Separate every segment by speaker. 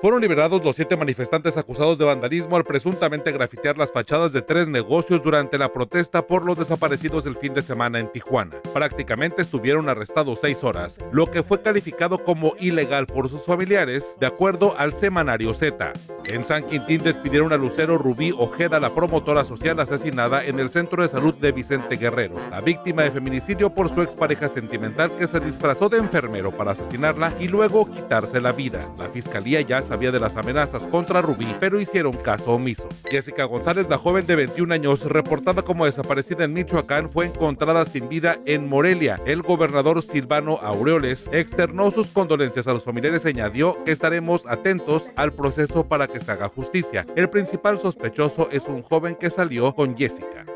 Speaker 1: Fueron liberados los siete manifestantes acusados de vandalismo al presuntamente grafitear las fachadas de tres negocios durante la protesta por los desaparecidos el fin de semana en Tijuana. Prácticamente estuvieron arrestados seis horas, lo que fue calificado como ilegal por sus familiares, de acuerdo al semanario Z. En San Quintín despidieron a Lucero Rubí Ojeda, la promotora social asesinada en el Centro de Salud de Vicente Guerrero, la víctima de feminicidio por su expareja sentimental que se disfrazó de enfermero para asesinarla y luego quitarse la vida. La fiscalía ya sabía de las amenazas contra Rubí, pero hicieron caso omiso. Jessica González, la joven de 21 años, reportada como desaparecida en Michoacán, fue encontrada sin vida en Morelia. El gobernador Silvano Aureoles externó sus condolencias a los familiares y añadió que estaremos atentos al proceso para que se haga justicia. El principal sospechoso es un joven que salió con Jessica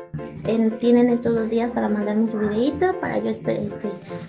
Speaker 2: tienen estos dos días para mandarme su videito para yo este,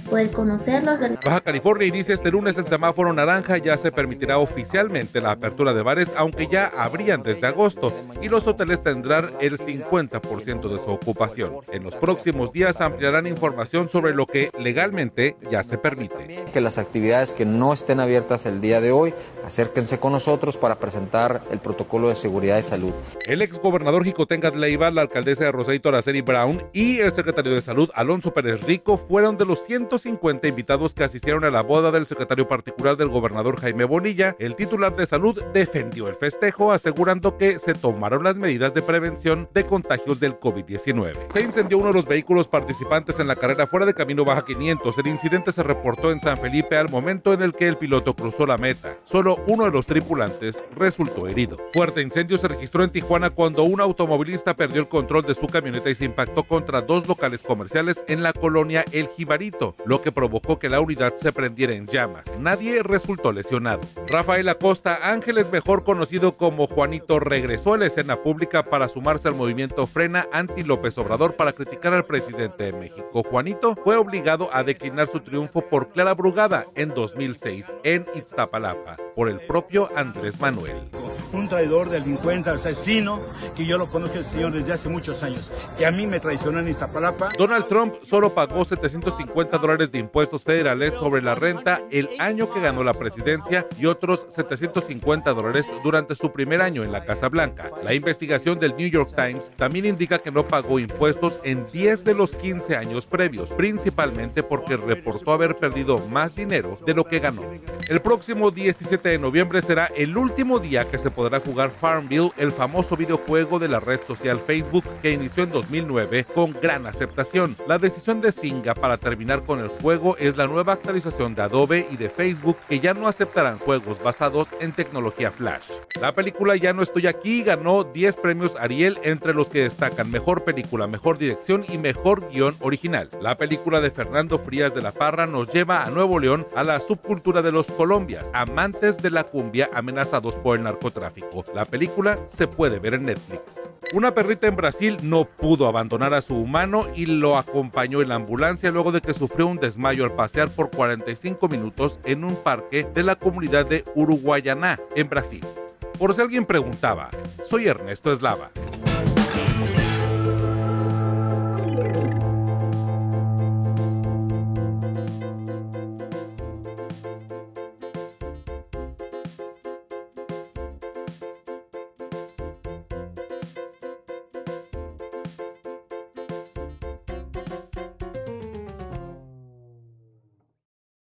Speaker 2: poder conocerlos.
Speaker 1: Baja California inicia este lunes el semáforo naranja, ya se permitirá oficialmente la apertura de bares, aunque ya abrían desde agosto, y los hoteles tendrán el 50% de su ocupación. En los próximos días ampliarán información sobre lo que legalmente ya se permite.
Speaker 3: Que las actividades que no estén abiertas el día de hoy, acérquense con nosotros para presentar el protocolo de seguridad y salud.
Speaker 1: El ex gobernador Jicotengas Leiva, la alcaldesa de Rosarito Araceli Brown y el secretario de Salud Alonso Pérez Rico fueron de los 150 invitados que asistieron a la boda del secretario particular del gobernador Jaime Bonilla. El titular de salud defendió el festejo asegurando que se tomaron las medidas de prevención de contagios del COVID-19. Se incendió uno de los vehículos participantes en la carrera fuera de Camino Baja 500. El incidente se reportó en San Felipe al momento en el que el piloto cruzó la meta. Solo uno de los tripulantes resultó herido. Fuerte incendio se registró en Tijuana cuando un automovilista perdió el control de su camioneta se impactó contra dos locales comerciales en la colonia El Jibarito, lo que provocó que la unidad se prendiera en llamas. Nadie resultó lesionado. Rafael Acosta Ángeles, mejor conocido como Juanito, regresó a la escena pública para sumarse al movimiento Frena anti López Obrador para criticar al presidente de México. Juanito fue obligado a declinar su triunfo por Clara Brugada en 2006 en Iztapalapa por el propio Andrés Manuel
Speaker 4: un traidor, delincuente, asesino, que yo lo conozco el señor desde hace muchos años, que a mí me traicionó en Iztapalapa.
Speaker 1: Donald Trump solo pagó 750 dólares de impuestos federales sobre la renta el año que ganó la presidencia y otros 750 dólares durante su primer año en la Casa Blanca. La investigación del New York Times también indica que no pagó impuestos en 10 de los 15 años previos, principalmente porque reportó haber perdido más dinero de lo que ganó. El próximo 17 de noviembre será el último día que se podrá podrá jugar Farmville, el famoso videojuego de la red social Facebook que inició en 2009 con gran aceptación. La decisión de Singa para terminar con el juego es la nueva actualización de Adobe y de Facebook que ya no aceptarán juegos basados en tecnología Flash. La película Ya no estoy aquí ganó 10 premios Ariel entre los que destacan Mejor Película, Mejor Dirección y Mejor Guión Original. La película de Fernando Frías de la Parra nos lleva a Nuevo León a la subcultura de los colombias, amantes de la cumbia amenazados por el La película se puede ver en Netflix. Una perrita en Brasil no pudo abandonar a su humano y lo acompañó en la ambulancia luego de que sufrió un desmayo al pasear por 45 minutos en un parque de la comunidad de Uruguayaná, en Brasil. Por si alguien preguntaba, soy Ernesto Eslava.